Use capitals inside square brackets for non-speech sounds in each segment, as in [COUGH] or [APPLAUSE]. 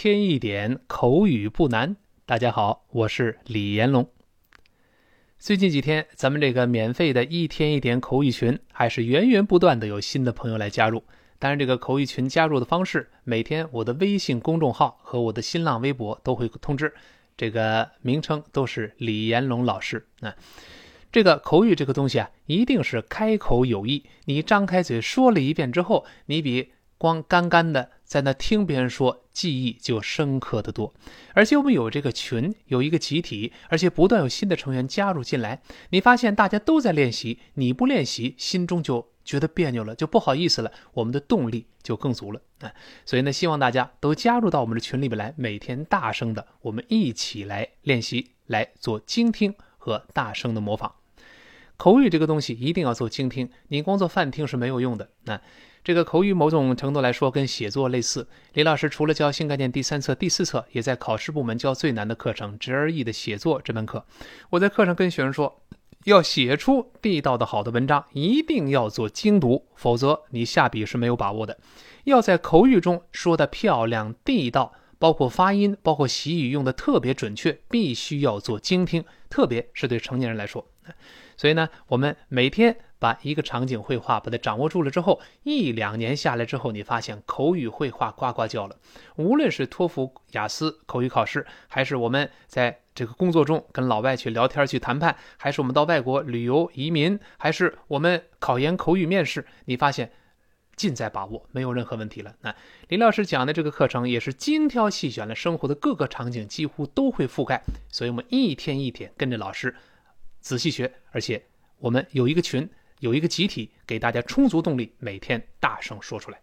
天一点口语不难。大家好，我是李延龙。最近几天，咱们这个免费的一天一点口语群还是源源不断的有新的朋友来加入。当然，这个口语群加入的方式，每天我的微信公众号和我的新浪微博都会通知，这个名称都是李延龙老师啊。这个口语这个东西啊，一定是开口有益。你张开嘴说了一遍之后，你比光干干的在那听别人说，记忆就深刻的多。而且我们有这个群，有一个集体，而且不断有新的成员加入进来。你发现大家都在练习，你不练习，心中就觉得别扭了，就不好意思了。我们的动力就更足了啊！所以呢，希望大家都加入到我们的群里边来，每天大声的，我们一起来练习，来做精听和大声的模仿。口语这个东西一定要做精听，你光做泛听是没有用的。那这个口语某种程度来说跟写作类似。李老师除了教新概念第三册、第四册，也在考试部门教最难的课程 GRE 的写作这门课。我在课上跟学生说，要写出地道的好的文章，一定要做精读，否则你下笔是没有把握的。要在口语中说的漂亮地道，包括发音，包括习语用的特别准确，必须要做精听，特别是对成年人来说。所以呢，我们每天把一个场景绘画把它掌握住了之后，一两年下来之后，你发现口语绘画呱呱叫了。无论是托福、雅思口语考试，还是我们在这个工作中跟老外去聊天、去谈判，还是我们到外国旅游、移民，还是我们考研口语面试，你发现尽在把握，没有任何问题了。那林老师讲的这个课程也是精挑细选了生活的各个场景，几乎都会覆盖。所以我们一天一天跟着老师。仔细学，而且我们有一个群，有一个集体，给大家充足动力，每天大声说出来。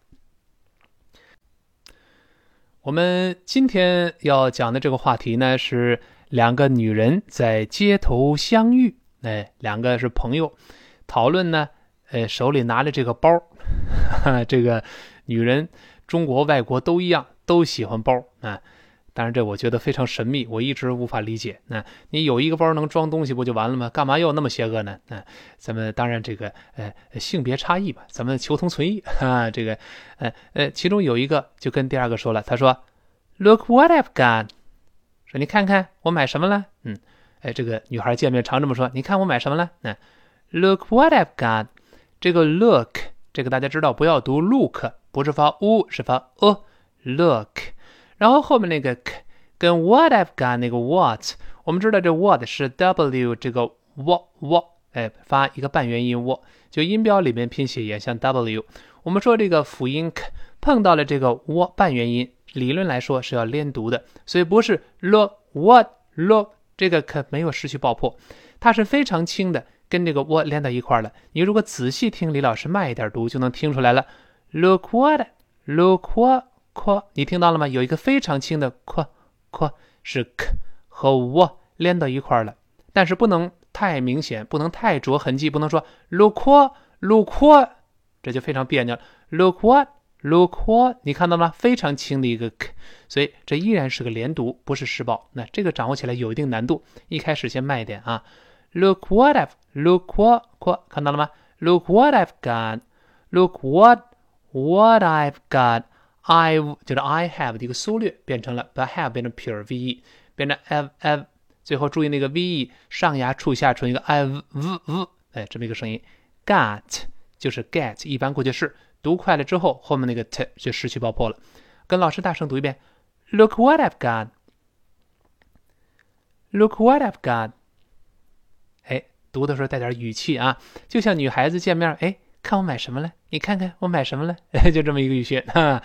我们今天要讲的这个话题呢，是两个女人在街头相遇，哎，两个是朋友，讨论呢，呃，手里拿着这个包，[LAUGHS] 这个女人，中国、外国都一样，都喜欢包啊。当然，这我觉得非常神秘，我一直无法理解。那你有一个包能装东西不就完了吗？干嘛要那么邪恶呢？啊，咱们当然这个呃性别差异吧，咱们求同存异 [LAUGHS] 啊。这个呃呃，其中有一个就跟第二个说了，他说：“Look what I've got。”说你看看我买什么了？嗯，哎，这个女孩见面常这么说，你看我买什么了？嗯，Look what I've got。这个 look 这个大家知道，不要读 look，不是发 u，是发 a，look。然后后面那个 k 跟 what I've got 那个 what，我们知道这 what 是 w 这个 w w，哎，发一个半元音 w，就音标里面拼写也像 w。我们说这个辅音 k 碰到了这个 w 半元音，理论来说是要连读的，所以不是 look what look 这个 k 没有失去爆破，它是非常轻的，跟这个 w 连到一块了。你如果仔细听李老师慢一点读，就能听出来了。Look what look what。扩，你听到了吗？有一个非常轻的扩，扩是 k 和 w 连到一块了，但是不能太明显，不能太着痕迹，不能说 look look，这就非常别扭。look what look what，你看到吗？非常轻的一个 k，所以这依然是个连读，不是失爆。那这个掌握起来有一定难度，一开始先慢一点啊。look what I've look what 看到了吗？look what I've got，look what what I've got。I've 就是 I have 的一个缩略，变成了把 have 变成 pure ve，变成 have have，最后注意那个 ve 上牙触下唇一个 i v v，哎，这么一个声音。Got 就是 get，一般过去式，读快了之后，后面那个 t 就失去爆破了。跟老师大声读一遍：Look what I've got！Look what I've got！哎，读的时候带点语气啊，就像女孩子见面，哎。看我买什么了？你看看我买什么了？[LAUGHS] 就这么一个语序 [LAUGHS] 哈。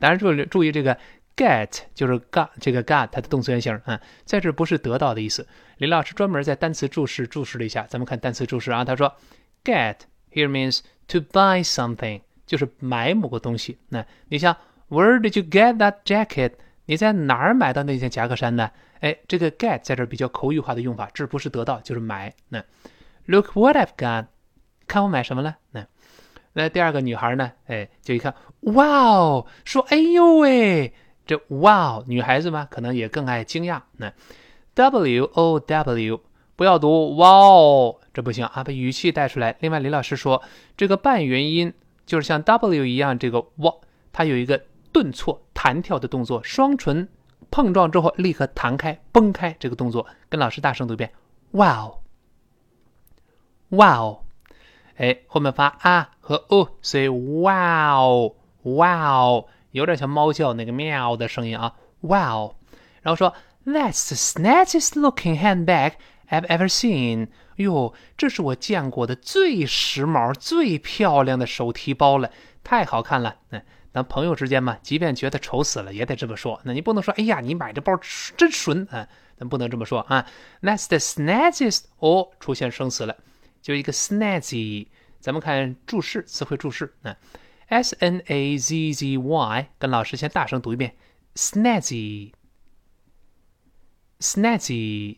当然注意注意这个 get 就是 got 这个 got 它的动词原形啊，在这不是得到的意思。李老师专门在单词注释注释了一下，咱们看单词注释啊。他说 get here means to buy something，就是买某个东西。那你像 Where did you get that jacket？你在哪儿买到那件夹克衫呢？哎，这个 get 在这比较口语化的用法，这不是得到就是买。那 Look what I've got，看我买什么了？那那第二个女孩呢？哎，就一看，哇哦，说，哎呦喂，这哇哦，女孩子嘛，可能也更爱惊讶。那 w o w 不要读哇哦，这不行啊，把语气带出来。另外，李老师说，这个半元音就是像 w 一样，这个哇，它有一个顿挫，弹跳的动作，双唇碰撞之后立刻弹开、崩开，这个动作跟老师大声读一遍：Wow，Wow。哎，后面发啊和哦，所以 Wow。Wow，有点像猫叫那个喵的声音啊。Wow，然后说 That's the snazziest looking handbag I've ever seen。哟，这是我见过的最时髦、最漂亮的手提包了，太好看了。嗯，咱朋友之间嘛，即便觉得丑死了，也得这么说。那你不能说，哎呀，你买这包真纯啊，咱不能这么说啊。That's the snazziest。哦，出现生词了，就一个 snazzy。咱们看注释，词汇注释啊。S N A Z Z Y，跟老师先大声读一遍，snazzy，snazzy。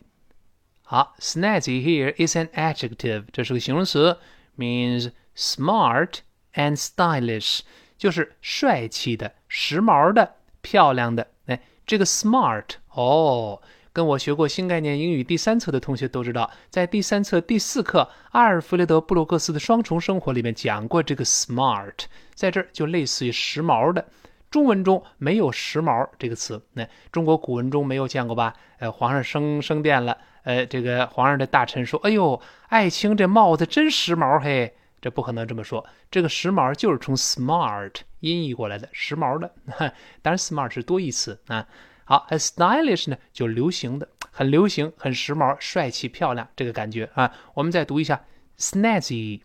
好，snazzy here is an adjective，这是个形容词，means smart and stylish，就是帅气的、时髦的、漂亮的。哎，这个 smart，哦。 跟我学过新概念英语第三册的同学都知道，在第三册第四课阿尔弗雷德·布鲁克斯的双重生活里面讲过这个 smart，在这儿就类似于时髦的。中文中没有时髦这个词，那中国古文中没有见过吧？呃，皇上升升殿了，呃，这个皇上的大臣说：“哎呦，爱卿这帽子真时髦嘿！”这不可能这么说，这个时髦就是从 smart 音译过来的，时髦的。[LAUGHS] 当然，smart 是多义词啊。好，很 stylish 呢，就流行的，很流行，很时髦，帅气漂亮，这个感觉啊。我们再读一下 snazzy。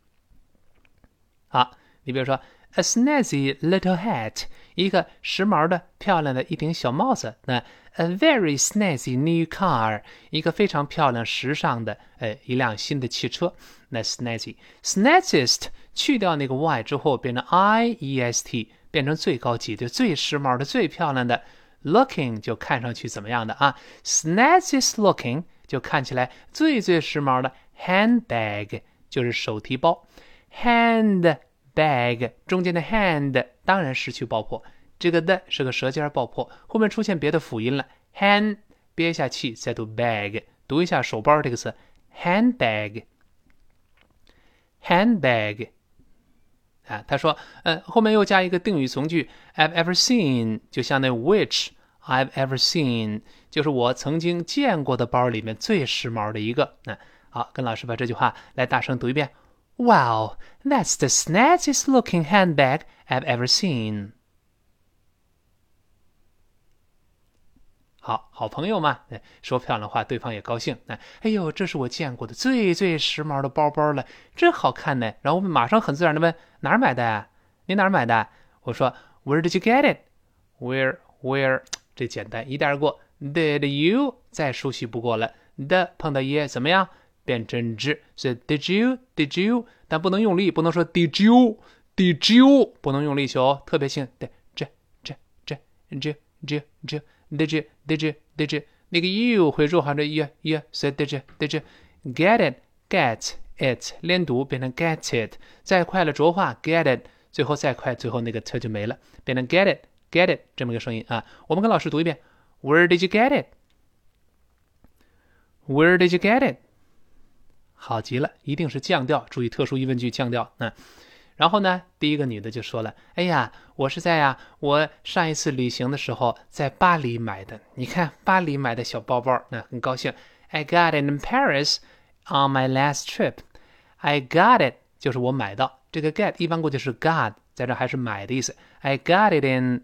好，你比如说 a snazzy little hat，一个时髦的、漂亮的一顶小帽子。那 a very snazzy new car，一个非常漂亮、时尚的，呃，一辆新的汽车。那 snazzy，snazziest 去掉那个 y 之后变成 i e s t，变成最高级的、最时髦的、最漂亮的。Looking 就看上去怎么样的啊？Snazziest looking 就看起来最最时髦的。Handbag 就是手提包。Handbag 中间的 hand 当然失去爆破，这个的是个舌尖爆破，后面出现别的辅音了。Hand 憋一下气再读 bag，读一下手包这个词。Handbag，handbag。啊，他说，呃，后面又加一个定语从句，I've ever seen，就像那 which I've ever seen，就是我曾经见过的包里面最时髦的一个。那好，跟老师把这句话来大声读一遍。Wow, that's the snazziest looking handbag I've ever seen. 好好朋友嘛，说漂亮话，对方也高兴。哎，哎呦，这是我见过的最最时髦的包包了，真好看呢。然后我们马上很自然的问哪儿买的呀？你哪儿买的？我说 Where did you get it? Where Where？这简单一带而过。Did you？再熟悉不过了。的碰到 e 怎么样？变真知。所以 Did you？Did you？但不能用力，不能说 Did you？Did you？不能用力气哦，特别轻。对，这这这这这这。Did you? Did you? Did you? 那个 you 会弱化成 y y，所以 Did you? Did you? Get it? Get it 连读变成 get it，再快了浊化 get it，最后再快，最后那个 t 就没了，变成 get it, get it 这么个声音啊。我们跟老师读一遍：Where did you get it? Where did you get it? 好极了，一定是降调，注意特殊疑问句降调啊。然后呢，第一个女的就说了：“哎呀，我是在呀，我上一次旅行的时候在巴黎买的。你看巴黎买的小包包，那很高兴。I got it in Paris on my last trip. I got it 就是我买到这个 get 一般过去是 got，在这还是买的意思。I got it in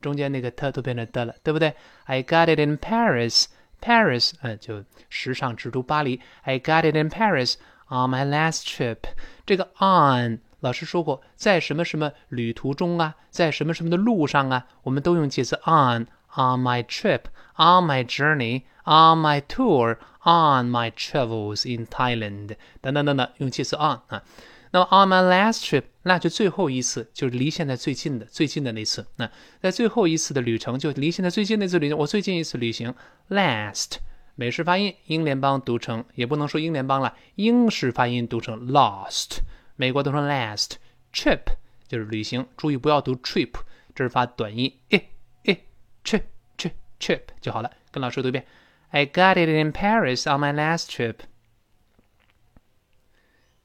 中间那个 t 都变成的了，对不对？I got it in Paris，Paris，嗯，就时尚之都巴黎。I got it in Paris。On my last trip，这个 on 老师说过，在什么什么旅途中啊，在什么什么的路上啊，我们都用介词 on。On my trip, on my journey, on my tour, on my travels in Thailand，等等等等，用介词 on 啊。 那么 on my last trip，那就最后一次，就是离现在最近的最近的那次。那在最后一次的旅程，就离现在最近那次旅行，我最近一次旅行，last 美式发音，英联邦读成也不能说英联邦了，英式发音读成 lost，美国读成 last trip 就是旅行，注意不要读 trip，这是发短音，诶诶 trip trip trip 就好了。跟老师读一遍，I got it in Paris on my last trip。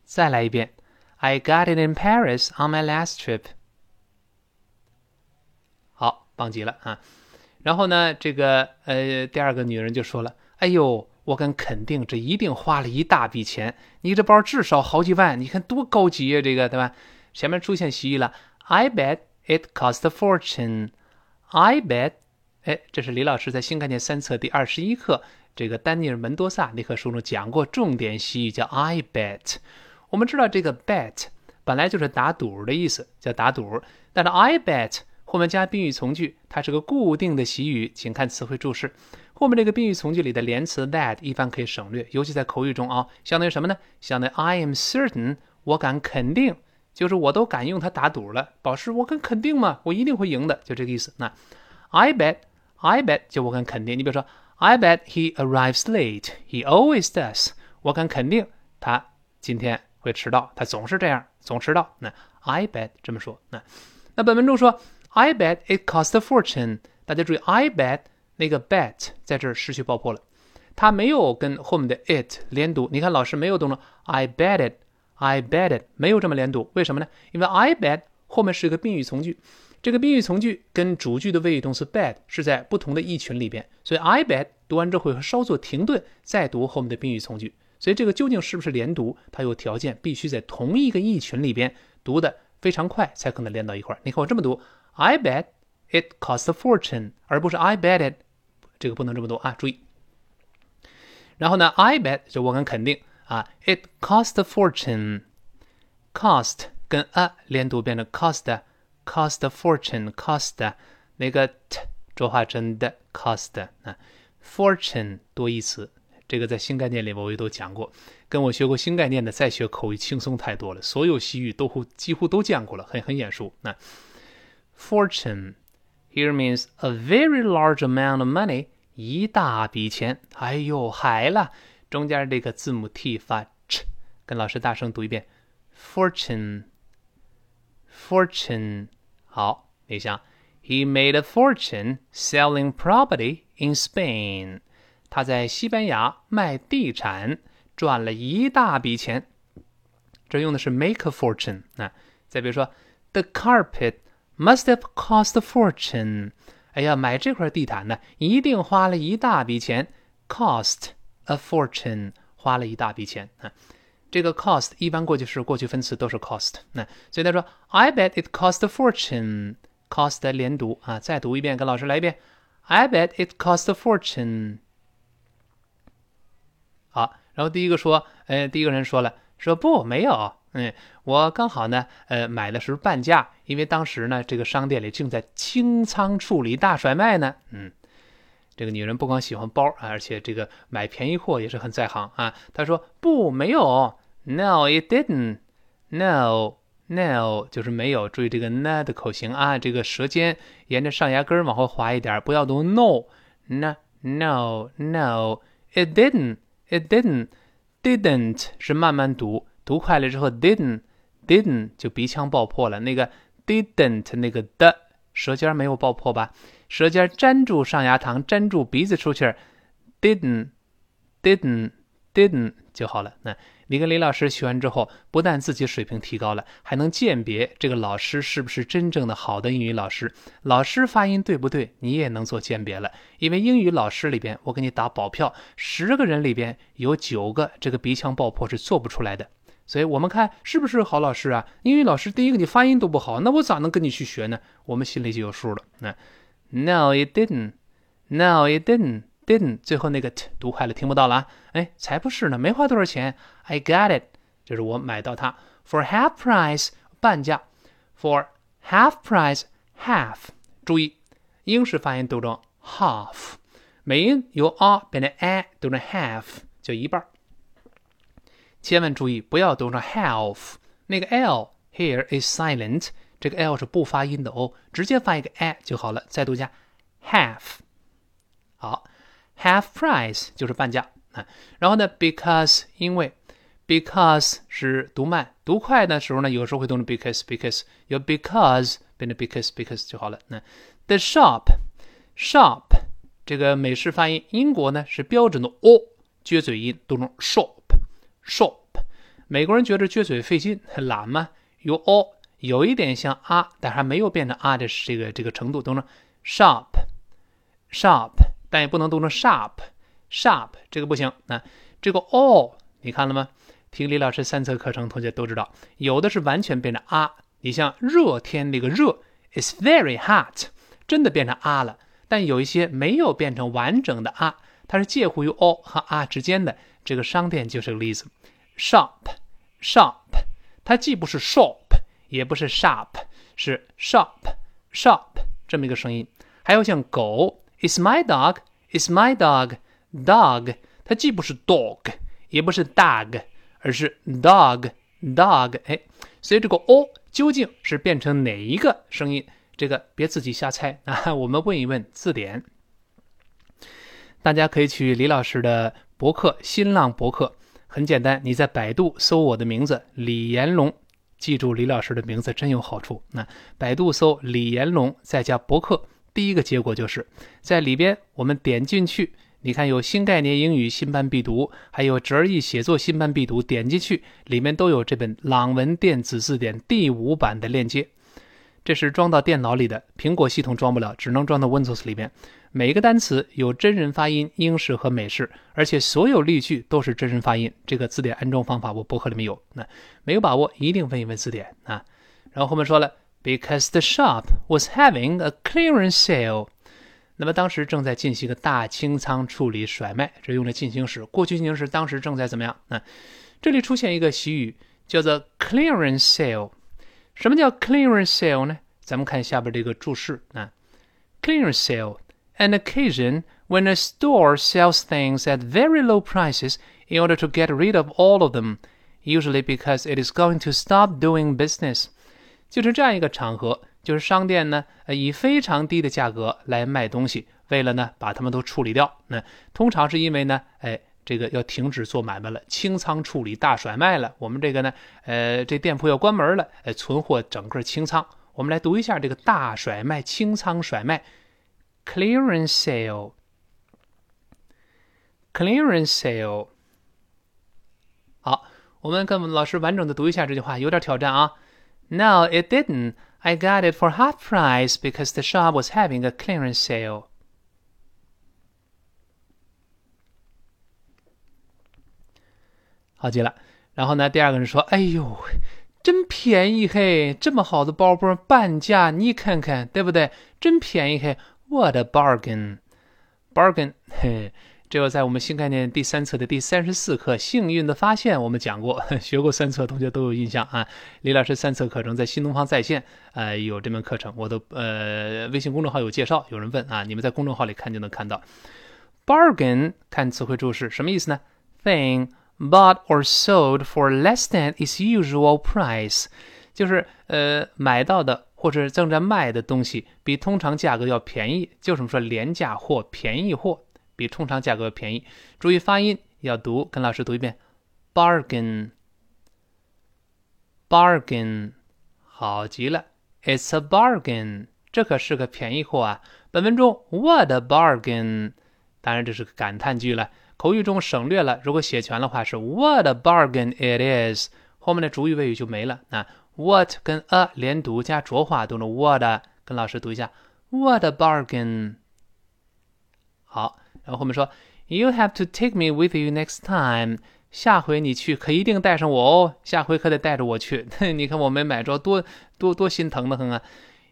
再来一遍。I got it in Paris on my last trip。好，棒极了啊！然后呢，这个呃，第二个女人就说了：“哎呦，我敢肯定，这一定花了一大笔钱。你这包至少好几万，你看多高级呀，这个对吧？”前面出现习语了，I bet it cost a fortune。I bet，哎，这是李老师在新概念三册第二十一课这个丹尼尔门多萨那课书中讲过重点习语，叫 I bet。我们知道这个 bet 本来就是打赌的意思，叫打赌。但是 I bet 后面加宾语从句，它是个固定的习语，请看词汇注释。后面这个宾语从句里的连词 that 一般可以省略，尤其在口语中啊，相当于什么呢？相当于 I am certain，我敢肯定，就是我都敢用它打赌了。保释，我敢肯定嘛，我一定会赢的，就这个意思。那 I bet，I bet 就我敢肯定。你比如说，I bet he arrives late，he always does。我敢肯定他今天。会迟到，他总是这样，总迟到。那 I bet 这么说。那那本文中说 I bet it cost a fortune。大家注意，I bet 那个 bet 在这儿失去爆破了，它没有跟后面的 it 连读。你看老师没有动作，I bet it，I bet it 没有这么连读。为什么呢？因为 I bet 后面是一个宾语从句，这个宾语从句跟主句的谓语动词 bet 是在不同的意群里边，所以 I bet 读完之后会稍作停顿，再读后面的宾语从句。所以这个究竟是不是连读？它有条件，必须在同一个意群里边读的非常快，才可能连到一块儿。你看我这么读，I bet it cost a fortune，而不是 I bet it，这个不能这么读啊，注意。然后呢，I bet 就我敢肯定啊，it cost a fortune，cost 跟 a 连读变成 cost，cost a fortune，cost 那个 t 浊化成的 cost 啊，fortune 多义词。这个在新概念里我也都讲过，跟我学过新概念的再学口语轻松太多了，所有西语都几乎都见过了，很很眼熟。那 fortune here means a very large amount of money，一大笔钱。哎呦，海了，中间这个字母 t 发 ch，跟老师大声读一遍，fortune，fortune。好，你想，he made a fortune selling property in Spain。他在西班牙卖地产赚了一大笔钱，这用的是 make a fortune 啊。再比如说，the carpet must have cost a fortune。哎呀，买这块地毯呢，一定花了一大笔钱，cost a fortune，花了一大笔钱啊。这个 cost 一般过去式、过去分词都是 cost。那所以他说，I bet it cost a fortune。cost 连读啊，再读一遍，跟老师来一遍，I bet it cost a fortune。然后第一个说，呃，第一个人说了，说不，没有，嗯，我刚好呢，呃，买的时候半价，因为当时呢，这个商店里正在清仓处理大甩卖呢，嗯，这个女人不光喜欢包，而且这个买便宜货也是很在行啊。她说不，没有，No, it didn't. No, no，就是没有。注意这个 n 的口型啊，这个舌尖沿着上牙根往后滑一点，不要读 no，no, no, no, it didn't. It didn't, didn't 是慢慢读，读快了之后，didn't, didn't 就鼻腔爆破了。那个 didn't 那个的舌尖没有爆破吧？舌尖粘住上牙膛，粘住鼻子出气儿，didn't, didn't, didn't 就好了。那。你跟李老师学完之后，不但自己水平提高了，还能鉴别这个老师是不是真正的好的英语老师。老师发音对不对，你也能做鉴别了。因为英语老师里边，我给你打保票，十个人里边有九个这个鼻腔爆破是做不出来的。所以，我们看是不是好老师啊？英语老师第一个你发音都不好，那我咋能跟你去学呢？我们心里就有数了。那，No, it didn't. No, it didn't. Didn't 最后那个 t 读快了，听不到了啊！哎，才不是呢，没花多少钱，I got it，就是我买到它，for half price 半价，for half price half，注意英式发音读成 half，美音由 a 变成 a 读成 half，就一半。千万注意不要读成 half，那个 l here is silent，这个 l 是不发音的哦，直接发一个 a 就好了。再读一下 half，好。，half price 就是半价啊。然后呢，because 因为 because 是读慢，读快的时候呢，有时候会读成 because because，有 because 变成 because because 就好了。那 the shop shop 这个美式发音，英国呢是标准的 o 撅嘴音，读成 shop shop。美国人觉得撅嘴费劲，很懒嘛，有 o 有一点像啊，但还没有变成啊的这个这个程度，读成 shop shop，但也不能读成 sharp sharp，这个不行。那这个 o 你看了吗？听李老师三册课程，同学都知道，有的是完全变成啊。你像热天那个热，is very hot，真的变成啊了。但有一些没有变成完整的啊，它是介乎于 o 和啊之间的。这个商店就是个例子，shop，shop，它既不是 shop，也不是 sharp，是 shop，shop 这么一个声音。还有像狗，is my dog，is my dog，dog，它既不是 dog，也不是 dog。而是 dog dog，哎，所以这个 o 究竟是变成哪一个声音？这个别自己瞎猜啊！我们问一问字典。大家可以去李老师的博客，新浪博客，很简单，你在百度搜我的名字李延龙，记住李老师的名字真有好处。那百度搜李延龙，再加博客，第一个结果就是在里边，我们点进去。你看，有新概念英语新班必读，还有折译写作新班必读，点进去里面都有这本朗文电子字典第五版的链接。这是装到电脑里的，苹果系统装不了，只能装到 Windows 里面。每一个单词有真人发音，英式和美式，而且所有例句都是真人发音。这个字典安装方法我博客里面有，那没有把握一定问一问字典啊。然后后面说了 ，Because the shop was having a clearance sale。那么当时正在进行一个大清仓处理甩卖，这用的进行时，过去进行时，当时正在怎么样？啊，这里出现一个习语，叫做 clearance sale。什么叫 clearance sale 呢？咱们看下边这个注释啊，clearance sale，an occasion when a store sells things at very low prices in order to get rid of all of them, usually because it is going to stop doing business。 就是这样一个场合。就是商店呢，呃，以非常低的价格来卖东西，为了呢把它们都处理掉。那通常是因为呢，哎，这个要停止做买卖了，清仓处理大甩卖了。我们这个呢，呃，这店铺要关门了，哎，存货整个清仓。我们来读一下这个大甩卖、清仓甩卖，clearance sale，clearance sale。好，我们跟我们老师完整的读一下这句话，有点挑战啊。No, it didn't. I got it for half price because the shop was having a clearance sale. 好极了。然后呢，第二个人说：“哎呦，真便宜嘿！这么好的包包半价，你看看，对不对？真便宜嘿！What a bargain！bargain，嘿。” 这个在我们新概念第三册的第三十四课《幸运的发现》，我们讲过，[LAUGHS] 学过三册同学都有印象啊。李老师三册课程在新东方在线，呃，有这门课程，我的呃微信公众号有介绍。有人问啊，你们在公众号里看就能看到。Bargain，看词汇注释，什么意思呢？Thing bought or sold for less than its usual price，就是呃买到的或者正在卖的东西比通常价格要便宜，就是我们说廉价货、便宜货。比通常价格便宜，注意发音要读，跟老师读一遍，bargain，bargain，好极了，it's a bargain，这可是个便宜货啊。本文中 what a bargain，当然这是个感叹句了，口语中省略了，如果写全的话是 what a bargain it is，后面的主语谓语就没了。啊。what 跟 a 连读加浊化读成 what，跟老师读一下，what a bargain，好。然后后面说，You have to take me with you next time。下回你去可一定带上我哦，下回可得带着我去。你看我没买着，多多多心疼的很啊。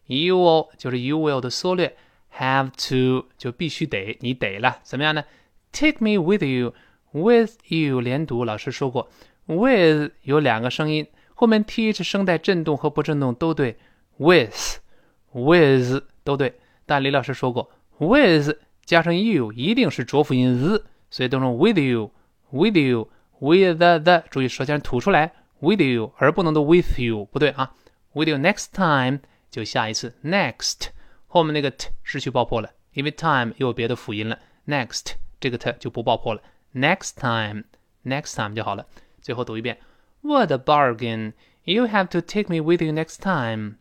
You will 就是 you will 的缩略，have to 就必须得，你得了，怎么样呢？Take me with you，with you 连读，老师说过，with 有两个声音，后面 th 声带震动和不震动都对，with，with 都对，但李老师说过，with。加上 you 一定是浊辅音 z，所以读成 with you，with you，with the the，注意舌尖吐出来 with you，而不能读 with you，不对啊。with you next time 就下一次，next 后面那个 t 失去爆破了，因为 time 又有别的辅音了，next 这个 t 就不爆破了，next time，next time 就好了。最后读一遍，What a bargain! You have to take me with you next time.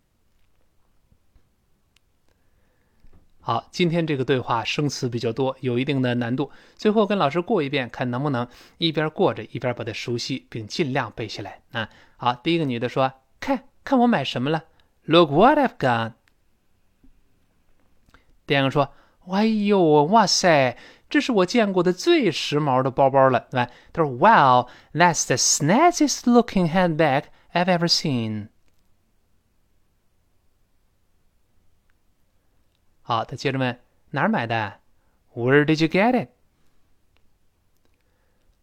好，今天这个对话生词比较多，有一定的难度。最后跟老师过一遍，看能不能一边过着一边把它熟悉，并尽量背下来啊。好，第一个女的说：“看看我买什么了，Look what I've got。”第二个说：“哎呦，哇塞，这是我见过的最时髦的包包了，对吧？”他说：“Wow, that's the snazziest looking handbag I've ever seen。”好，他接着问哪儿买的？Where did you get it？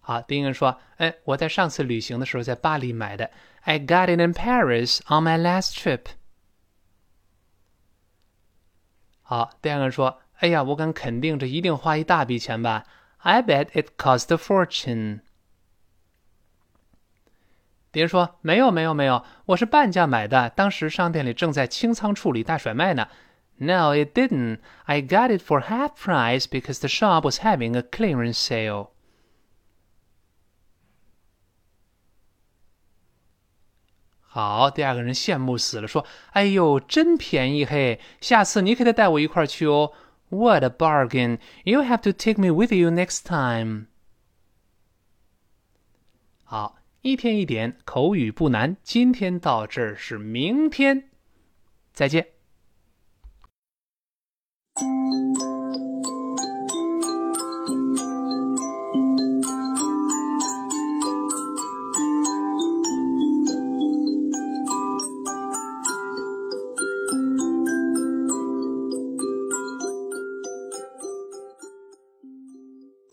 好，第一个说：“哎，我在上次旅行的时候在巴黎买的。I got it in Paris on my last trip。”好，第二个人说：“哎呀，我敢肯定，这一定花一大笔钱吧？I bet it cost a fortune。”别人说：“没有，没有，没有，我是半价买的。当时商店里正在清仓处理大甩卖呢。” No, it didn't. I got it for half price because the shop was having a clearance sale. 好，第二个人羡慕死了，说：“哎呦，真便宜嘿！下次你可得带我一块去哦。” What a bargain! You have to take me with you next time. 好，一天一点口语不难。今天到这儿是明天，再见。 Música